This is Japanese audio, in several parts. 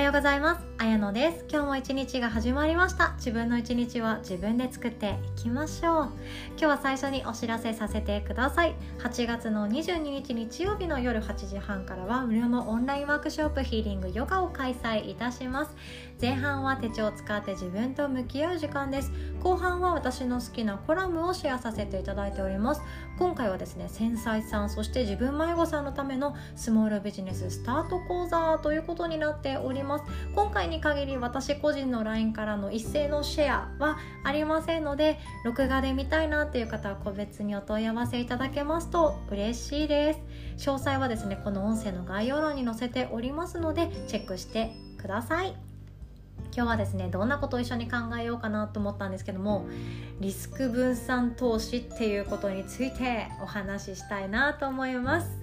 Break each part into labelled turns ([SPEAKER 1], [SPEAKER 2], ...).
[SPEAKER 1] はようございます。あやのです。今日も一日が始まりました。自分の一日は自分で作っていきましょう。今日は最初にお知らせさせてください。8月の22日日曜日の夜8時半からは無料のオンラインワークショップヒーリングヨガを開催いたします。前半は手帳を使って自分と向き合う時間です。後半は私の好きなコラムをシェアさせていただいております。今回はですね繊細さんそして自分迷子さんのためのスモールビジネススタート講座ということになっております。今回に限り私個人の LINE からの一斉のシェアはありませんので録画で見たいなっていう方は個別にお問い合わせいただけますと嬉しいです。詳細はですねこの音声の概要欄に載せておりますのでチェックしてください。今日はですねどんなことを一緒に考えようかなと思ったんですけどもリスク分散投資っていうことについてお話ししたいなと思います。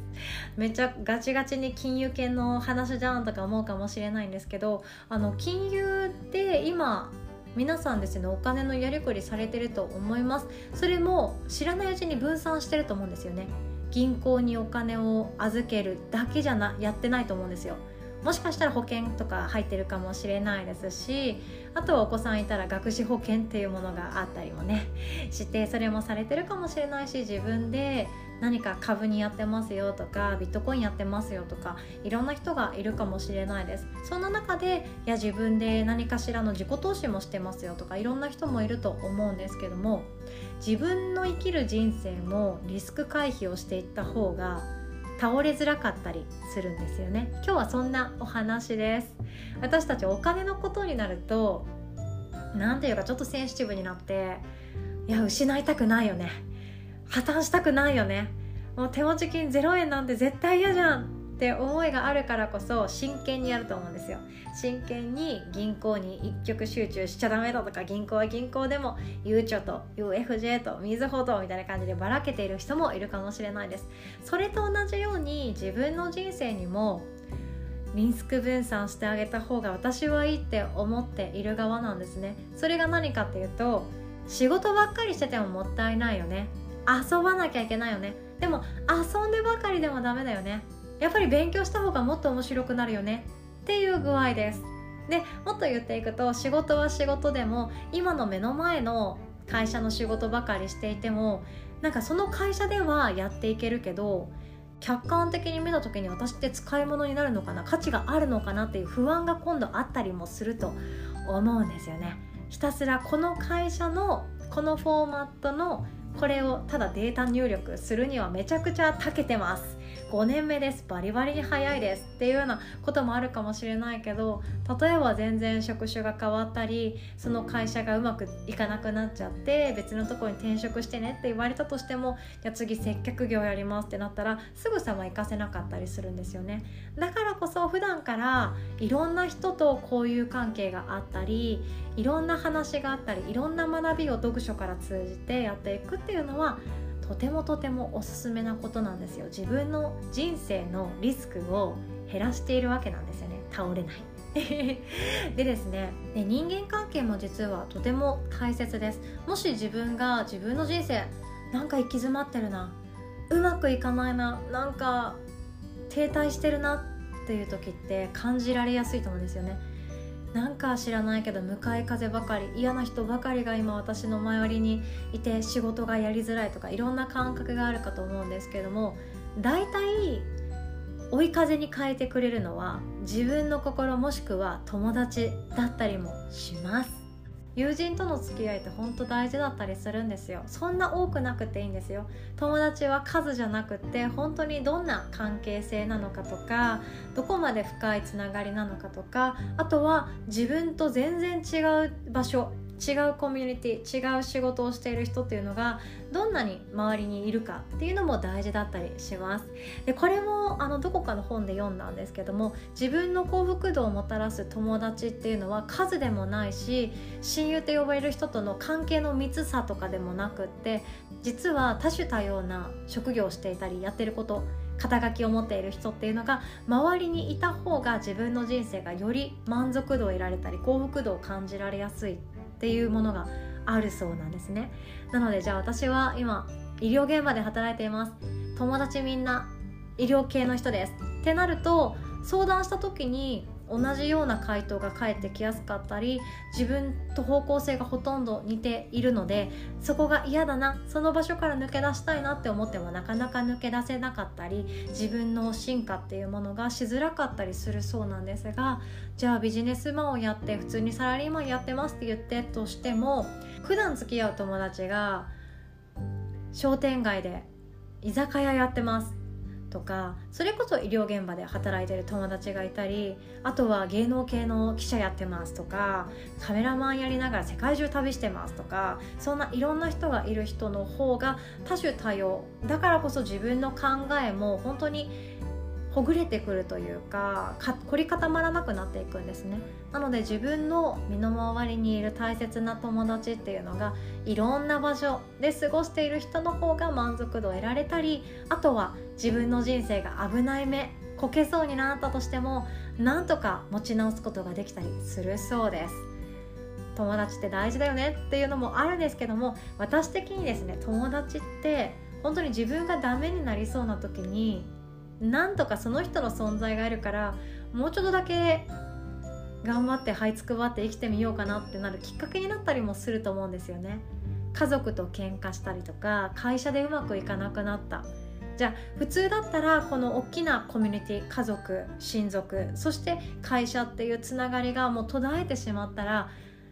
[SPEAKER 1] めっちゃガチガチに金融系の話じゃんとか思うかもしれないんですけどあの金融って今皆さんですねお金のやりくりされてると思います。それも知らないうちに分散してると思うんですよね。銀行にお金を預けるだけじゃなやってないと思うんですよ。もしかしたら保険とか入ってるかもしれないですしあとはお子さんいたら学資保険っていうものがあったりもねしてそれもされてるかもしれないし自分で何か株にやってますよとかビットコインやってますよとかいろんな人がいるかもしれないです。そんな中でいや自分で何かしらの自己投資もしてますよとかいろんな人もいると思うんですけども自分の生きる人生もリスク回避をしていった方が倒れづらかったりするんですよね。今日はそんなお話です。私たちお金のことになると何ていうかちょっとセンシティブになっていや失いたくないよね。破綻したくないよね。もう手持ち金0円なんて絶対嫌じゃんって思いがあるからこそ真剣にやると思うんですよ。真剣に銀行に一極集中しちゃダメだとか銀行は銀行でもゆうちょと UFJ とみずほどみたいな感じでばらけている人もいるかもしれないです。それと同じように自分の人生にもリスク分散してあげた方が私はいいって思っている側なんですね。それが何かっていうと仕事ばっかりしててももったいないよね。遊ばなきゃいけないよね。でも遊んでばかりでもダメだよね。やっぱり勉強した方がもっと面白くなるよね。っていう具合です。でもっと言っていくと仕事は仕事でも今の目の前の会社の仕事ばかりしていてもなんかその会社ではやっていけるけど客観的に見た時に私って使い物になるのかな価値があるのかなっていう不安が今度あったりもすると思うんですよね。ひたすらこの会社のこのフォーマットのこれをただデータ入力するにはめちゃくちゃ長けてます。5年目です。バリバリに早いですっていうようなこともあるかもしれないけど例えば全然職種が変わったりその会社がうまくいかなくなっちゃって別のとこに転職してねって言われたとしてもじゃあ次接客業やりますってなったらすぐさま行かせなかったりするんですよね。だからこそ普段からいろんな人と交友関係があったりいろんな話があったりいろんな学びを読書から通じてやっていくっていうのはとてもとてもおすすめなことなんですよ。自分の人生のリスクを減らしているわけなんですよね。倒れない。でですねで人間関係も実はとても大切です。もし自分が自分の人生なんか行き詰まってるな。うまくいかないな。なんか停滞してるなっていう時って感じられやすいと思うんですよねなんか知らないけど向かい風ばかり嫌な人ばかりが今私の周りにいて仕事がやりづらいとかいろんな感覚があるかと思うんですけども大体追い風に変えてくれるのは自分の心もしくは友達だったりもします。友人との付き合いって本当大事だったりするんですよ。そんな多くなくていいんですよ。友達は数じゃなくって本当にどんな関係性なのかとかどこまで深いつながりなのかとかあとは自分と全然違う場所違うコミュニティ違う仕事をしている人っていうのがどんなに周りにいるかっていうのも大事だったりします。でこれもあのどこかの本で読んだんですけども自分の幸福度をもたらす友達っていうのは数でもないし親友と呼ばれる人との関係の密さとかでもなくって実は多種多様な職業をしていたりやってること肩書きを持っている人っていうのが周りにいた方が自分の人生がより満足度を得られたり幸福度を感じられやすい。っていうものがあるそうなんですね。なのでじゃあ私は今医療現場で働いています。友達みんな医療系の人です。ってなると相談した時に同じような回答が返ってきやすかったり自分と方向性がほとんど似ているのでそこが嫌だなその場所から抜け出したいなって思ってもなかなか抜け出せなかったり自分の進化っていうものがしづらかったりするそうなんですがじゃあビジネスマンをやって普通にサラリーマンやってますって言ってとしても普段付き合う友達が商店街で居酒屋やってます。とかそれこそ医療現場で働いてる友達がいたりあとは芸能系の記者やってますとかカメラマンやりながら世界中旅してますとかそんないろんな人がいる人の方が多種多様。だからこそ自分の考えも本当にほぐれてくるというか凝り固まらなくなっていくんですね。なので自分の身の回りにいる大切な友達っていうのがいろんな場所で過ごしている人の方が満足度を得られたりあとは自分の人生が危ない目こけそうになったとしてもなんとか持ち直すことができたりするそうです。友達って大事だよねっていうのもあるんですけども私的にですね友達って本当に自分がダメになりそうな時になんとかその人の存在があるからもうちょっとだけ頑張って這いつくばって生きてみようかなってなるきっかけになったりもすると思うんですよね。家族と喧嘩したりとか会社でうまくいかなくなった。じゃあ普通だったらこの大きなコミュニティ家族親族そして会社っていうつながりがもう途絶えてしまったら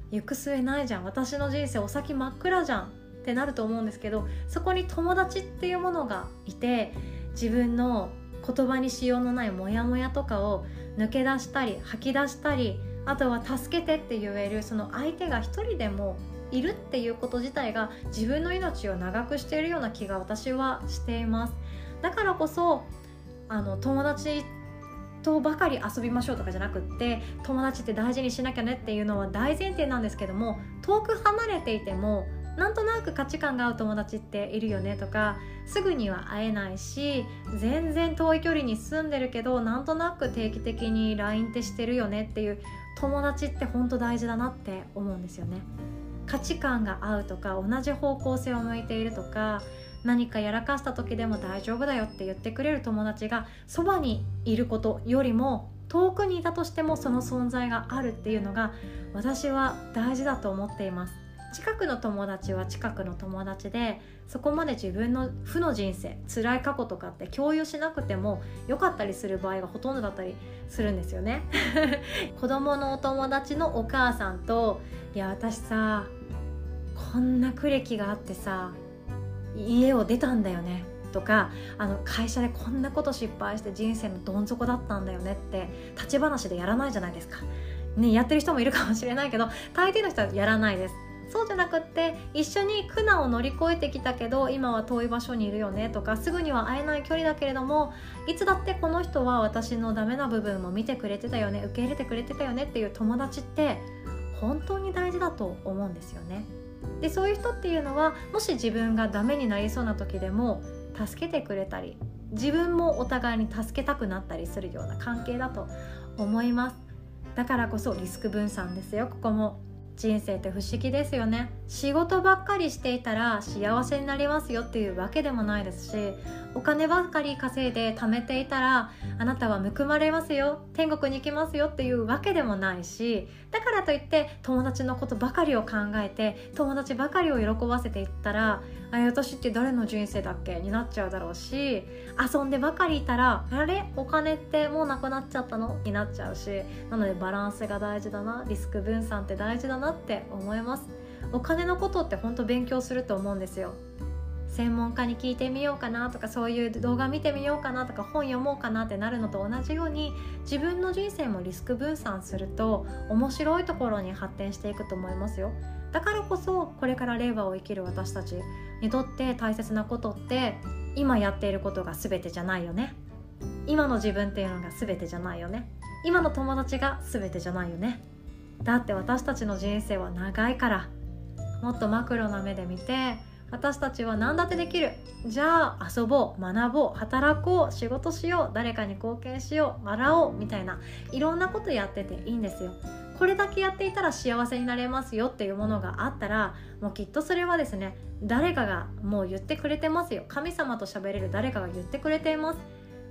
[SPEAKER 1] 行く末ないじゃん。私の人生お先真っ暗じゃん。ってなると思うんですけどそこに友達っていうものがいて自分の言葉にしようのないモヤモヤとかを抜け出したり吐き出したりあとは助けてって言えるその相手が一人でもいるっていうこと自体が自分の命を長くしているような気が私はしています。だからこそあの友達とばかり遊びましょうとかじゃなくって友達って大事にしなきゃねっていうのは大前提なんですけども遠く離れていてもなんとなく価値観が合う友達っているよねとかすぐには会えないし全然遠い距離に住んでるけどなんとなく定期的に LINE ってしてるよねっていう友達って本当大事だなって思うんですよね。価値観が合うとか同じ方向性を向いているとか何かやらかした時でも大丈夫だよって言ってくれる友達がそばにいることよりも遠くにいたとしてもその存在があるっていうのが私は大事だと思っています近くの友達は近くの友達でそこまで自分の負の人生辛い過去とかって共有しなくても良かったりする場合がほとんどだったりするんですよね 子供のお友達のお母さんと「いや私さこんな苦歴があってさ家を出たんだよね」とかあの会社でこんなこと失敗して人生のどん底だったんだよねって立ち話でやらないじゃないですか。ね、やってる人もいるかもしれないけど大抵の人はやらないですそうじゃなくって一緒に苦難を乗り越えてきたけど今は遠い場所にいるよねとかすぐには会えない距離だけれどもいつだってこの人は私のダメな部分も見てくれてたよね受け入れてくれてたよねっていう友達って本当に大事だと思うんですよね。でそういう人っていうのはもし自分がダメになりそうな時でも助けてくれたり自分もお互いに助けたくなったりするような関係だと思いますだからこそリスク分散ですよここも人生って不思議ですよね。仕事ばっかりしていたら幸せになりますよっていうわけでもないですしお金ばっかり稼いで貯めていたらあなたはむくまれますよ天国に行きますよっていうわけでもないしだからといって友達のことばかりを考えて友達ばかりを喜ばせていったら私って誰の人生だっけ？になっちゃうだろうし遊んでばかりいたらあれ？お金ってもうなくなっちゃったの？になっちゃうしなのでバランスが大事だな。リスク分散って大事だなって思います。お金のことって本当勉強すると思うんですよ。専門家に聞いてみようかなとかそういう動画見てみようかなとか本読もうかなってなるのと同じように自分の人生もリスク分散すると面白いところに発展していくと思いますよ。だからこそこれから令和を生きる私たちにとって大切なことって今やっていることが全てじゃないよね。今の自分っていうのが全てじゃないよね。今の友達が全てじゃないよね。だって私たちの人生は長いから。もっとマクロな目で見て私たちは何だってできる。じゃあ遊ぼう。学ぼう。働こう。仕事しよう。誰かに貢献しよう。笑おう。みたいないろんなことやってていいんですよ。これだけやっていたら幸せになれますよっていうものがあったらもうきっとそれはですね誰かがもう言ってくれてますよ。神様と喋れる誰かが言ってくれています。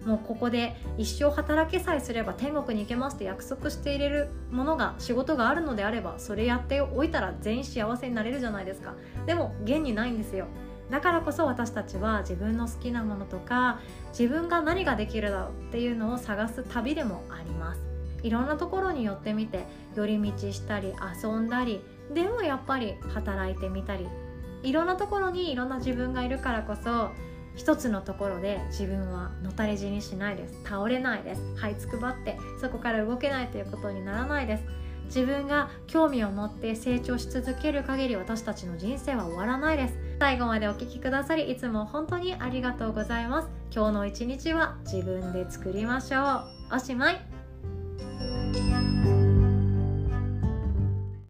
[SPEAKER 1] もうここで一生働けさえすれば天国に行けますって約束していれるものが仕事があるのであればそれやっておいたら全員幸せになれるじゃないですか。でも現にないんですよ。だからこそ私たちは自分の好きなものとか自分が何ができるだろうっていうのを探す旅でもあります。いろんなところに寄ってみて寄り道したり遊んだりでもやっぱり働いてみたりいろんなところにいろんな自分がいるからこそ一つのところで自分はのたれ死にしないです。倒れないです。這いつくばってそこから動けないということにならないです。自分が興味を持って成長し続ける限り私たちの人生は終わらないです。最後までお聴きくださりいつも本当にありがとうございます。今日の一日は自分で作りましょう。おしまい。